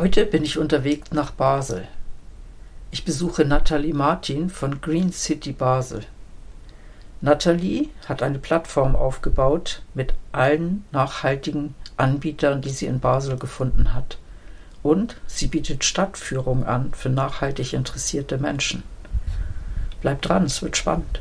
Heute bin ich unterwegs nach Basel. Ich besuche Nathalie Martin von Green City Basel. Nathalie hat eine Plattform aufgebaut mit allen nachhaltigen Anbietern, die sie in Basel gefunden hat. Und sie bietet Stadtführung an für nachhaltig interessierte Menschen. Bleibt dran, es wird spannend.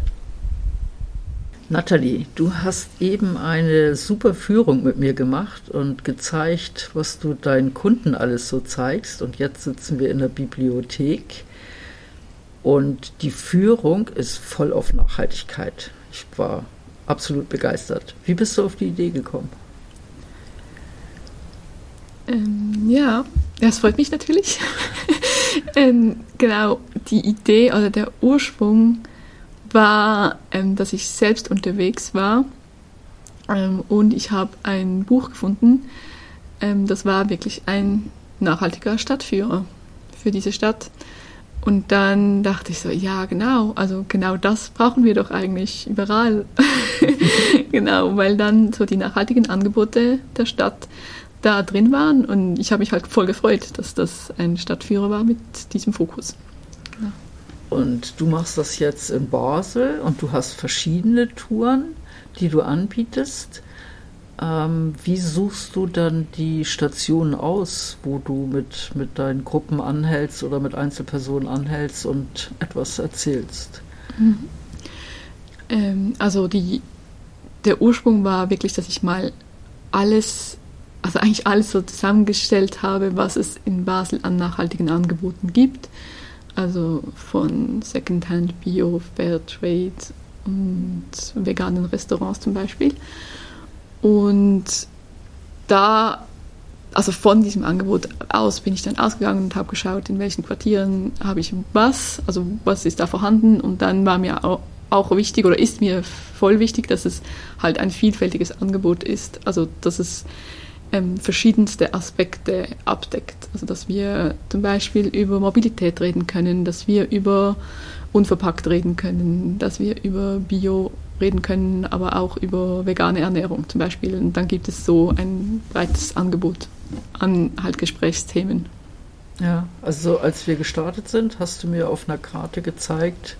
Nathalie, du hast eben eine super Führung mit mir gemacht und gezeigt, was du deinen Kunden alles so zeigst. Und jetzt sitzen wir in der Bibliothek und die Führung ist voll auf Nachhaltigkeit. Ich war absolut begeistert. Wie bist du auf die Idee gekommen? Ähm, ja, das freut mich natürlich. ähm, genau, die Idee oder der Ursprung war, ähm, dass ich selbst unterwegs war ähm, und ich habe ein Buch gefunden. Ähm, das war wirklich ein nachhaltiger Stadtführer für diese Stadt. Und dann dachte ich so, ja, genau, also genau das brauchen wir doch eigentlich überall. genau, weil dann so die nachhaltigen Angebote der Stadt da drin waren und ich habe mich halt voll gefreut, dass das ein Stadtführer war mit diesem Fokus. Und du machst das jetzt in Basel und du hast verschiedene Touren, die du anbietest. Ähm, wie suchst du dann die Stationen aus, wo du mit, mit deinen Gruppen anhältst oder mit Einzelpersonen anhältst und etwas erzählst? Mhm. Ähm, also die, der Ursprung war wirklich, dass ich mal alles, also eigentlich alles so zusammengestellt habe, was es in Basel an nachhaltigen Angeboten gibt also von Secondhand, Bio, Fairtrade und veganen Restaurants zum Beispiel. Und da, also von diesem Angebot aus bin ich dann ausgegangen und habe geschaut, in welchen Quartieren habe ich was, also was ist da vorhanden. Und dann war mir auch, wichtig oder ist mir voll wichtig, dass es halt ein vielfältiges Angebot ist. Also dass es ähm, verschiedenste Aspekte abdeckt. Also dass wir zum Beispiel über Mobilität reden können, dass wir über unverpackt reden können, dass wir über Bio reden können, aber auch über vegane Ernährung zum Beispiel. Und dann gibt es so ein breites Angebot an halt Gesprächsthemen. Ja, also als wir gestartet sind, hast du mir auf einer Karte gezeigt,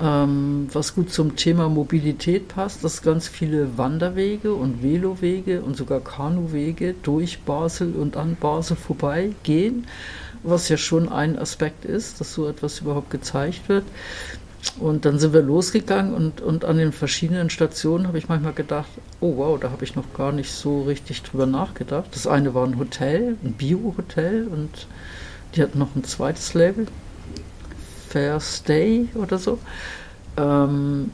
ähm, was gut zum Thema Mobilität passt, dass ganz viele Wanderwege und Velowege und sogar Kanuwege durch Basel und an Basel vorbei gehen, was ja schon ein Aspekt ist, dass so etwas überhaupt gezeigt wird. Und dann sind wir losgegangen und, und an den verschiedenen Stationen habe ich manchmal gedacht, oh wow, da habe ich noch gar nicht so richtig drüber nachgedacht. Das eine war ein Hotel, ein Bio-Hotel und die hatten noch ein zweites Label, Fair Stay oder so. Ähm,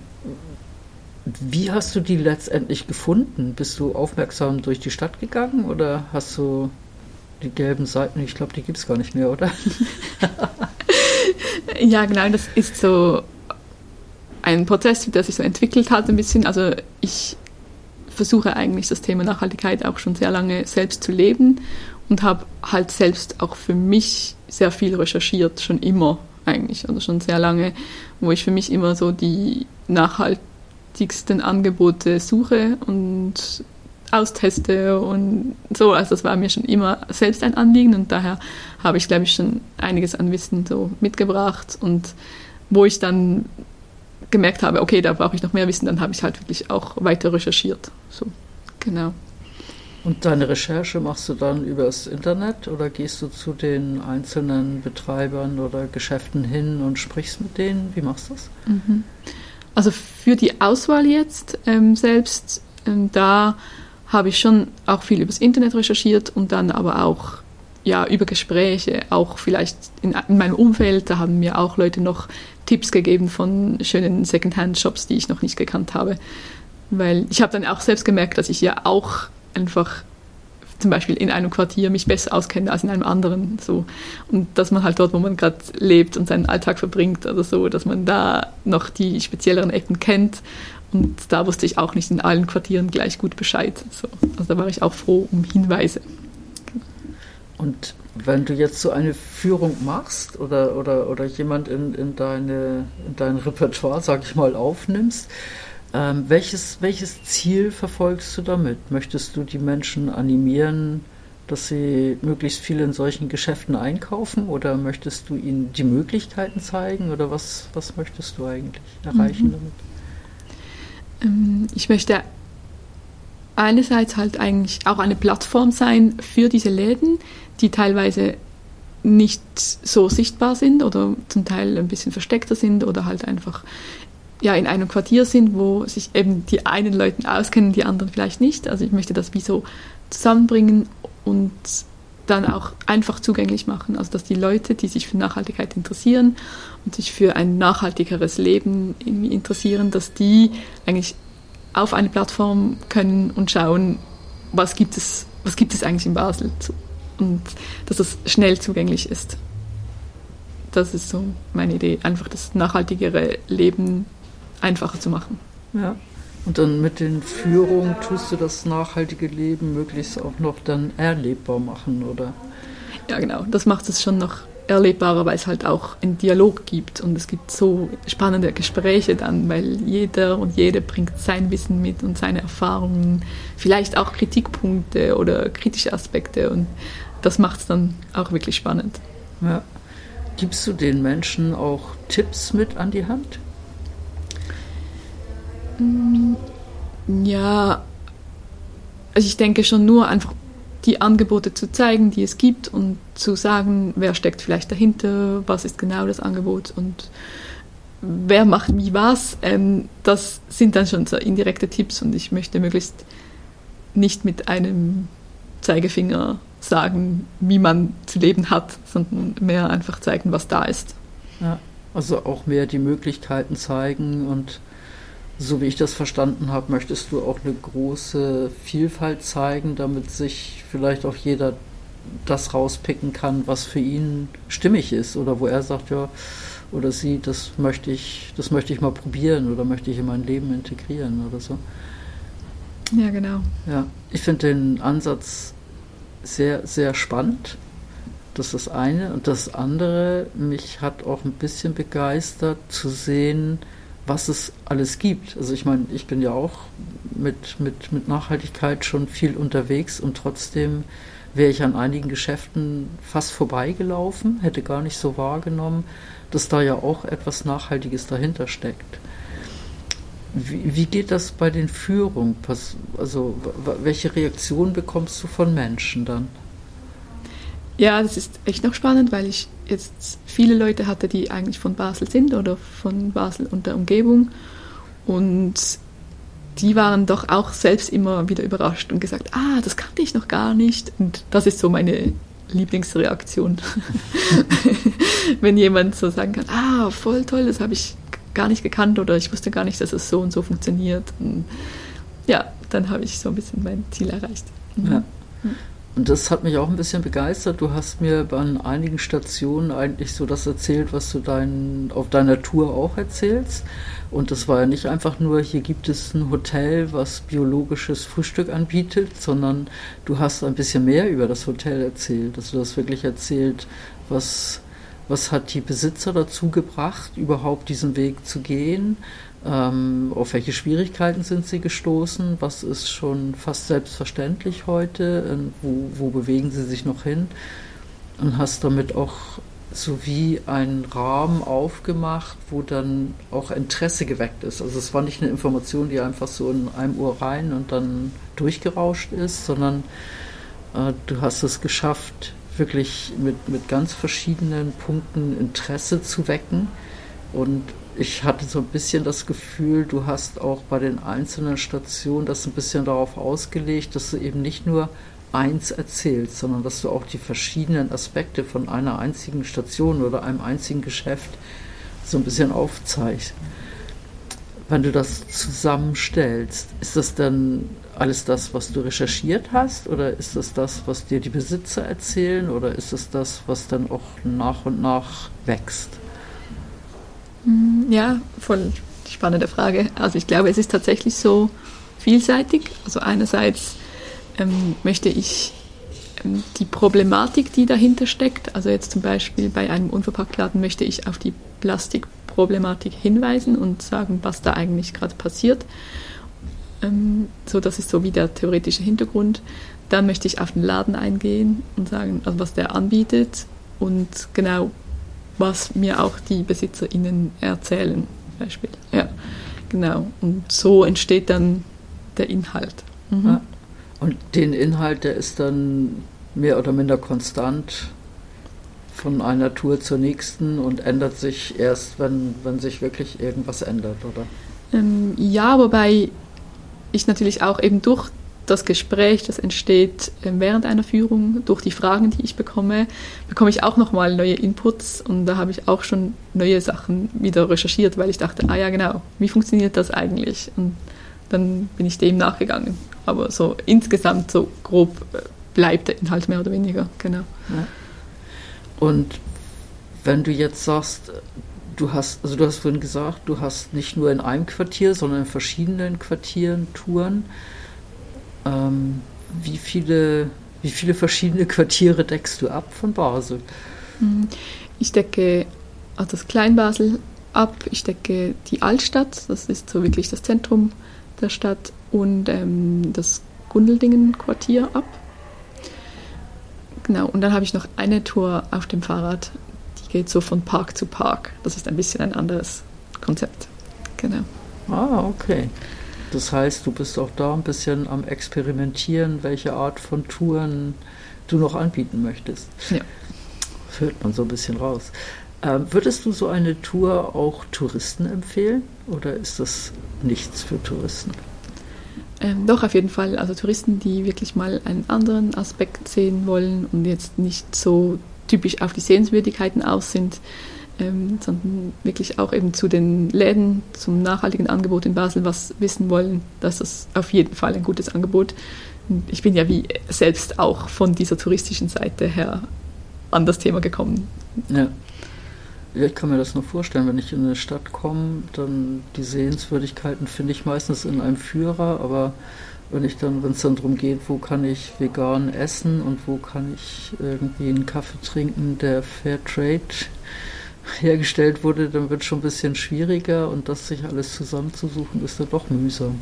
wie hast du die letztendlich gefunden? Bist du aufmerksam durch die Stadt gegangen oder hast du die gelben Seiten, ich glaube, die gibt es gar nicht mehr, oder? ja, genau, das ist so ein Prozess, der sich so entwickelt hat ein bisschen. Also ich versuche eigentlich das Thema Nachhaltigkeit auch schon sehr lange selbst zu leben und habe halt selbst auch für mich sehr viel recherchiert, schon immer eigentlich, also schon sehr lange, wo ich für mich immer so die nachhaltigsten Angebote suche und austeste und so. Also das war mir schon immer selbst ein Anliegen und daher habe ich, glaube ich, schon einiges an Wissen so mitgebracht und wo ich dann gemerkt habe, okay, da brauche ich noch mehr Wissen, dann habe ich halt wirklich auch weiter recherchiert. So, genau. Und deine Recherche machst du dann übers Internet oder gehst du zu den einzelnen Betreibern oder Geschäften hin und sprichst mit denen? Wie machst du das? Mhm. Also für die Auswahl jetzt ähm, selbst, ähm, da habe ich schon auch viel übers Internet recherchiert und dann aber auch ja, über Gespräche, auch vielleicht in, in meinem Umfeld, da haben mir auch Leute noch Tipps gegeben von schönen Secondhand-Shops, die ich noch nicht gekannt habe. Weil ich habe dann auch selbst gemerkt, dass ich ja auch einfach zum Beispiel in einem Quartier mich besser auskenne als in einem anderen. So. Und dass man halt dort, wo man gerade lebt und seinen Alltag verbringt oder so, dass man da noch die spezielleren Ecken kennt. Und da wusste ich auch nicht in allen Quartieren gleich gut Bescheid. So. Also da war ich auch froh um Hinweise. Und wenn du jetzt so eine Führung machst oder, oder, oder jemand in, in, deine, in dein Repertoire, sag ich mal, aufnimmst, ähm, welches, welches Ziel verfolgst du damit? Möchtest du die Menschen animieren, dass sie möglichst viel in solchen Geschäften einkaufen oder möchtest du ihnen die Möglichkeiten zeigen oder was, was möchtest du eigentlich erreichen mhm. damit? Ähm, ich möchte einerseits halt eigentlich auch eine Plattform sein für diese Läden, die teilweise nicht so sichtbar sind oder zum Teil ein bisschen versteckter sind oder halt einfach ja, in einem Quartier sind, wo sich eben die einen Leute auskennen, die anderen vielleicht nicht. Also ich möchte das wie so zusammenbringen und dann auch einfach zugänglich machen. Also dass die Leute, die sich für Nachhaltigkeit interessieren und sich für ein nachhaltigeres Leben interessieren, dass die eigentlich auf eine Plattform können und schauen, was gibt es, was gibt es eigentlich in Basel und dass es schnell zugänglich ist. Das ist so meine Idee, einfach das nachhaltigere Leben einfacher zu machen. Ja. Und dann mit den Führungen tust du das nachhaltige Leben möglichst auch noch dann erlebbar machen, oder? Ja, genau. Das macht es schon noch erlebbarer, weil es halt auch einen Dialog gibt und es gibt so spannende Gespräche dann, weil jeder und jede bringt sein Wissen mit und seine Erfahrungen, vielleicht auch Kritikpunkte oder kritische Aspekte und das macht es dann auch wirklich spannend. Ja. Gibst du den Menschen auch Tipps mit an die Hand? Mm, ja, also ich denke schon nur einfach die Angebote zu zeigen, die es gibt und zu sagen, wer steckt vielleicht dahinter, was ist genau das Angebot und wer macht wie was. Ähm, das sind dann schon so indirekte Tipps und ich möchte möglichst nicht mit einem Zeigefinger sagen, wie man zu leben hat, sondern mehr einfach zeigen, was da ist. Ja, also auch mehr die Möglichkeiten zeigen und so wie ich das verstanden habe, möchtest du auch eine große Vielfalt zeigen, damit sich vielleicht auch jeder das rauspicken kann, was für ihn stimmig ist oder wo er sagt, ja, oder sie, das möchte ich, das möchte ich mal probieren oder möchte ich in mein Leben integrieren oder so. Ja, genau. Ja, ich finde den Ansatz sehr, sehr spannend. Das ist das eine. Und das andere, mich hat auch ein bisschen begeistert zu sehen, was es alles gibt. Also ich meine, ich bin ja auch mit, mit, mit Nachhaltigkeit schon viel unterwegs und trotzdem wäre ich an einigen Geschäften fast vorbeigelaufen, hätte gar nicht so wahrgenommen, dass da ja auch etwas Nachhaltiges dahinter steckt. Wie, wie geht das bei den Führungen? Also welche Reaktion bekommst du von Menschen dann? Ja, das ist echt noch spannend, weil ich jetzt viele Leute hatte, die eigentlich von Basel sind oder von Basel und der Umgebung. Und die waren doch auch selbst immer wieder überrascht und gesagt, ah, das kannte ich noch gar nicht. Und das ist so meine Lieblingsreaktion. Wenn jemand so sagen kann, ah, voll toll, das habe ich gar nicht gekannt oder ich wusste gar nicht, dass es so und so funktioniert. Und ja, dann habe ich so ein bisschen mein Ziel erreicht. Mhm. Ja. Und das hat mich auch ein bisschen begeistert. Du hast mir an einigen Stationen eigentlich so das erzählt, was du dein, auf deiner Tour auch erzählst. Und das war ja nicht einfach nur, hier gibt es ein Hotel, was biologisches Frühstück anbietet, sondern du hast ein bisschen mehr über das Hotel erzählt. Also du hast wirklich erzählt, was, was hat die Besitzer dazu gebracht, überhaupt diesen Weg zu gehen, ähm, auf welche Schwierigkeiten sind Sie gestoßen? Was ist schon fast selbstverständlich heute? Wo, wo bewegen Sie sich noch hin? Und hast damit auch so wie einen Rahmen aufgemacht, wo dann auch Interesse geweckt ist. Also es war nicht eine Information, die einfach so in einem Uhr rein und dann durchgerauscht ist, sondern äh, du hast es geschafft, wirklich mit, mit ganz verschiedenen Punkten Interesse zu wecken und ich hatte so ein bisschen das Gefühl, du hast auch bei den einzelnen Stationen das ein bisschen darauf ausgelegt, dass du eben nicht nur eins erzählst, sondern dass du auch die verschiedenen Aspekte von einer einzigen Station oder einem einzigen Geschäft so ein bisschen aufzeigst. wenn du das zusammenstellst, ist das dann alles das, was du recherchiert hast? Oder ist das das, was dir die Besitzer erzählen? Oder ist es das, was dann auch nach und nach wächst? Hm, ja, voll spannende Frage. Also ich glaube, es ist tatsächlich so vielseitig. Also einerseits ähm, möchte ich ähm, die Problematik, die dahinter steckt, also jetzt zum Beispiel bei einem Unverpacktladen möchte ich auf die Plastikproblematik hinweisen und sagen, was da eigentlich gerade passiert. Ähm, so, das ist so wie der theoretische Hintergrund. Dann möchte ich auf den Laden eingehen und sagen, also was der anbietet und genau, was mir auch die BesitzerInnen erzählen, Beispiel. Ja, genau. Und so entsteht dann der Inhalt. Mhm. Ja. Und den Inhalt, der ist dann mehr oder minder konstant von einer Tour zur nächsten und ändert sich erst, wenn, wenn sich wirklich irgendwas ändert, oder? Ähm, ja, wobei ich natürlich auch eben durch das Gespräch, das entsteht ähm, während einer Führung, durch die Fragen, die ich bekomme, bekomme ich auch nochmal neue Inputs und da habe ich auch schon neue Sachen wieder recherchiert, weil ich dachte, ah ja genau, wie funktioniert das eigentlich? Und dann bin ich dem nachgegangen. Aber so insgesamt so grob äh, bleibt der Inhalt mehr oder weniger, genau. Ja. Und wenn du jetzt sagst, du hast, also du hast vorhin gesagt, du hast nicht nur in einem Quartier, sondern in verschiedenen Quartieren Touren. Ähm, wie, viele, wie viele verschiedene Quartiere deckst du ab von Basel? Hm, ich decke also das Kleinbasel ab, ich decke die Altstadt, das ist so wirklich das Zentrum der Stadt, und ähm, das Gundeldingen-Quartier ab. Genau, und dann habe ich noch eine Tour auf dem Fahrrad, die geht so von Park zu Park. Das ist ein bisschen ein anderes Konzept. Genau. Ah, okay. Das heißt, du bist auch da ein bisschen am Experimentieren, welche Art von Touren du noch anbieten möchtest. Ja. Das hört man so ein bisschen raus. Ähm, würdest du so eine Tour auch Touristen empfehlen oder ist das nichts für Touristen? Ähm, doch, auf jeden Fall. Also Touristen, die wirklich mal einen anderen Aspekt sehen wollen und jetzt nicht so typisch auf die Sehenswürdigkeiten aus sind, ähm, sondern wirklich auch eben zu den Läden, zum nachhaltigen Angebot in Basel was wissen wollen, das ist auf jeden Fall ein gutes Angebot. Und ich bin ja wie selbst auch von dieser touristischen Seite her an das Thema gekommen. Ja. Ja, ich kann mir das nur vorstellen, wenn ich in eine Stadt komme, dann die Sehenswürdigkeiten finde ich meistens in einem Führer, aber wenn ich dann, wenn es dann darum geht, wo kann ich vegan essen und wo kann ich irgendwie einen Kaffee trinken, der Fair Trade hergestellt wurde, dann wird es schon ein bisschen schwieriger und das sich alles zusammenzusuchen, ist dann doch mühsam.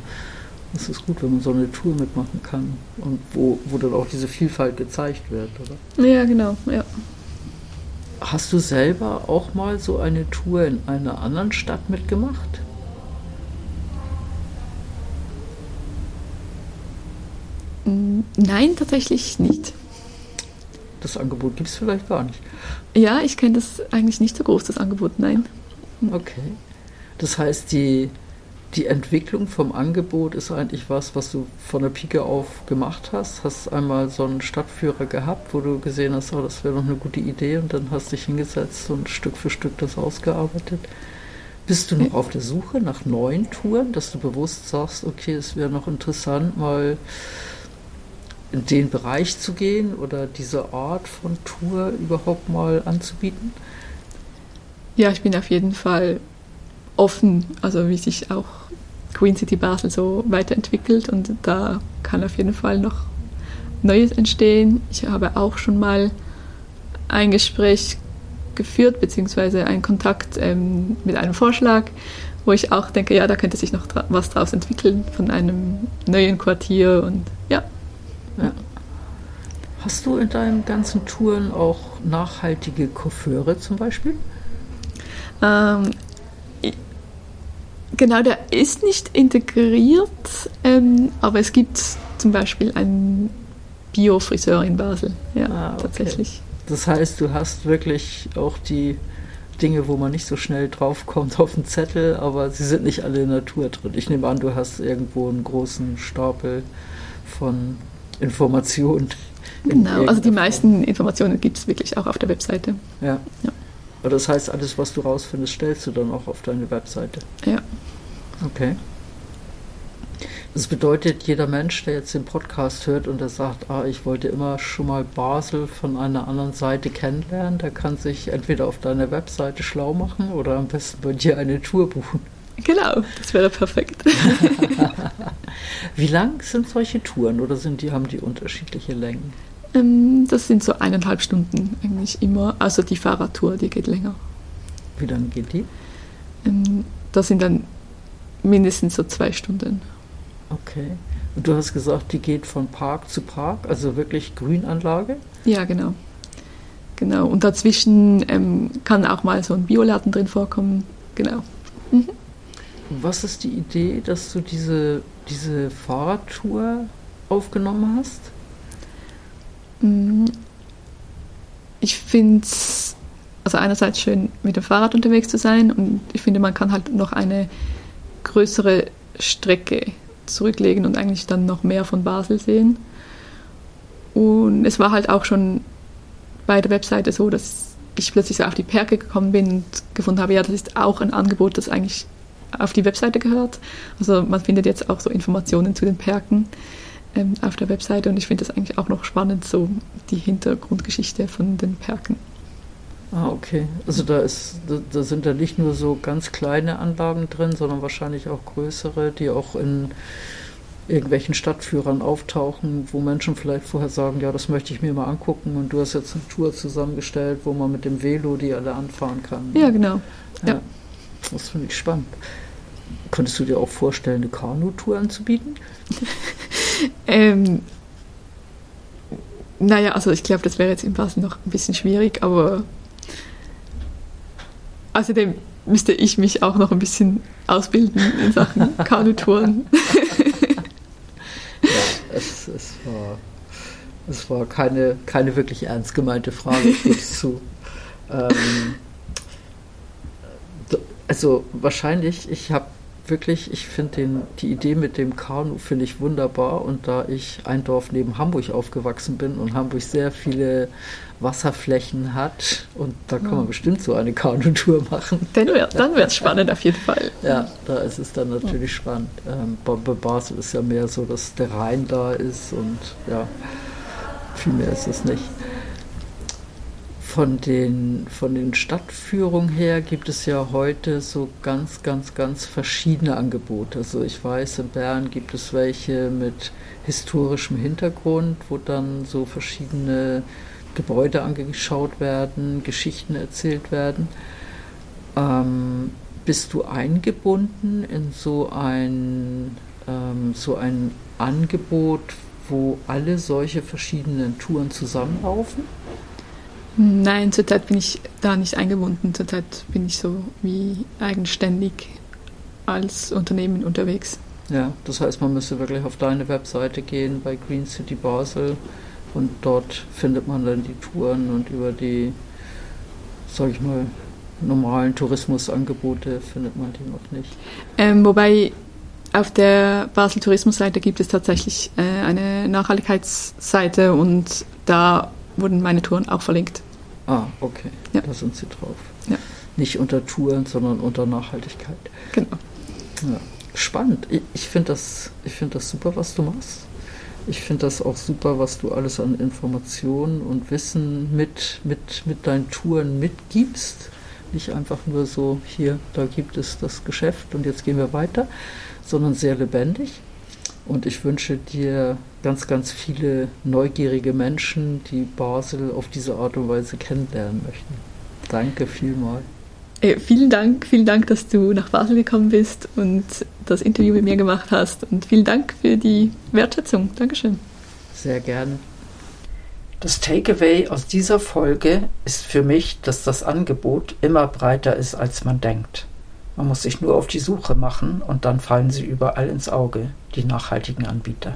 Es ist gut, wenn man so eine Tour mitmachen kann und wo, wo dann auch diese Vielfalt gezeigt wird, oder? Ja, genau, ja. Hast du selber auch mal so eine Tour in einer anderen Stadt mitgemacht? Nein, tatsächlich nicht. Das Angebot gibt es vielleicht gar nicht. Ja, ich kenne das eigentlich nicht so groß, das Angebot, nein. Okay. Das heißt, die die Entwicklung vom Angebot ist eigentlich was, was du von der Pike auf gemacht hast. Hast einmal so einen Stadtführer gehabt, wo du gesehen hast, oh, das wäre noch eine gute Idee und dann hast dich hingesetzt und Stück für Stück das ausgearbeitet. Bist du noch auf der Suche nach neuen Touren, dass du bewusst sagst, okay, es wäre noch interessant, mal in den Bereich zu gehen oder diese Art von Tour überhaupt mal anzubieten? Ja, ich bin auf jeden Fall offen, also wie sich auch Queen City Basel so weiterentwickelt und da kann auf jeden Fall noch Neues entstehen. Ich habe auch schon mal ein Gespräch geführt, beziehungsweise einen Kontakt ähm, mit einem Vorschlag, wo ich auch denke, ja, da könnte sich noch was draus entwickeln von einem neuen Quartier und ja. Ja. Hast du in deinen ganzen Touren auch nachhaltige Coiffeure zum Beispiel? Ähm, Genau, der ist nicht integriert, ähm, aber es gibt zum Beispiel einen Bio-Friseur in Basel. Ja, ah, okay. tatsächlich. Das heißt, du hast wirklich auch die Dinge, wo man nicht so schnell draufkommt auf den Zettel, aber sie sind nicht alle in Natur drin. Ich nehme an, du hast irgendwo einen großen Stapel von Informationen. Genau, also die meisten Informationen gibt es wirklich auch auf der Webseite. Ja. ja. Aber das heißt, alles, was du rausfindest, stellst du dann auch auf deine Webseite. Ja. Okay. Das bedeutet, jeder Mensch, der jetzt den Podcast hört und der sagt, ah, ich wollte immer schon mal Basel von einer anderen Seite kennenlernen, der kann sich entweder auf deiner Webseite schlau machen oder am besten bei dir eine Tour buchen. Genau, das wäre perfekt. Wie lang sind solche Touren oder sind die, haben die unterschiedliche Längen? Ähm, das sind so eineinhalb Stunden eigentlich immer. Also die Fahrradtour, die geht länger. Wie lange geht die? Ähm, das sind dann mindestens so zwei Stunden. Okay. Und du hast gesagt, die geht von Park zu Park, also wirklich Grünanlage? Ja, genau. Genau. Und dazwischen ähm, kann auch mal so ein Bioladen drin vorkommen. Genau. Mhm. Was ist die Idee, dass du diese, diese Fahrradtour aufgenommen hast? Mm, ich finde es also einerseits schön, mit dem Fahrrad unterwegs zu sein und ich finde, man kann halt noch eine größere Strecke zurücklegen und eigentlich dann noch mehr von Basel sehen. Und es war halt auch schon bei der Webseite so, dass ich plötzlich so auf die Perke gekommen bin und gefunden habe, ja, das ist auch ein Angebot, das eigentlich auf die Webseite gehört. Also man findet jetzt auch so Informationen zu den Perken ähm, auf der Webseite und ich finde das eigentlich auch noch spannend, so die Hintergrundgeschichte von den Perken. Ah, okay. Also da ist, da, da, sind da nicht nur so ganz kleine Anlagen drin, sondern wahrscheinlich auch größere, die auch in irgendwelchen Stadtführern auftauchen, wo Menschen vielleicht vorher sagen, ja, das möchte ich mir mal angucken und du hast jetzt eine Tour zusammengestellt, wo man mit dem Velo die alle anfahren kann. Ja, genau. Ja. ja. Das finde ich spannend. Könntest du dir auch vorstellen, eine Kanutour anzubieten? ähm, naja, also ich glaube, das wäre jetzt im Basel noch ein bisschen schwierig, aber Außerdem müsste ich mich auch noch ein bisschen ausbilden in Sachen Kanutouren. ja, es, es, war, es war keine, keine wirklich ernst gemeinte Frage, ich gebe es zu. Ähm, also wahrscheinlich, ich habe wirklich, ich finde die Idee mit dem Kanu finde ich wunderbar und da ich ein Dorf neben Hamburg aufgewachsen bin und Hamburg sehr viele Wasserflächen hat und da kann man bestimmt so eine Kanutour machen. Dann wird es spannend auf jeden Fall. Ja, da ist es dann natürlich spannend. Ähm, bei, bei Basel ist ja mehr so, dass der Rhein da ist und ja, viel mehr ist es nicht. Von den, von den Stadtführungen her gibt es ja heute so ganz, ganz, ganz verschiedene Angebote. Also ich weiß, in Bern gibt es welche mit historischem Hintergrund, wo dann so verschiedene Gebäude angeschaut werden, Geschichten erzählt werden. Ähm, bist du eingebunden in so ein, ähm, so ein Angebot, wo alle solche verschiedenen Touren zusammenlaufen? Nein, zurzeit bin ich da nicht eingebunden. Zurzeit bin ich so wie eigenständig als Unternehmen unterwegs. Ja, das heißt, man müsste wirklich auf deine Webseite gehen bei Green City Basel und dort findet man dann die Touren und über die, sag ich mal, normalen Tourismusangebote findet man die noch nicht. Ähm, wobei auf der Basel Tourismusseite gibt es tatsächlich äh, eine Nachhaltigkeitsseite und da wurden meine Touren auch verlinkt. Ah, okay. Ja. Da sind sie drauf. Ja. Nicht unter Touren, sondern unter Nachhaltigkeit. Genau. Ja. Spannend. Ich, ich finde das, find das super, was du machst. Ich finde das auch super, was du alles an Informationen und Wissen mit, mit, mit deinen Touren mitgibst. Nicht einfach nur so, hier, da gibt es das Geschäft und jetzt gehen wir weiter, sondern sehr lebendig. Und ich wünsche dir ganz, ganz viele neugierige Menschen, die Basel auf diese Art und Weise kennenlernen möchten. Danke vielmals. Äh, vielen Dank, vielen Dank, dass du nach Basel gekommen bist und das Interview mit mir gemacht hast. Und vielen Dank für die Wertschätzung. Dankeschön. Sehr gerne. Das Takeaway aus dieser Folge ist für mich, dass das Angebot immer breiter ist, als man denkt. Man muss sich nur auf die Suche machen und dann fallen sie überall ins Auge, die nachhaltigen Anbieter.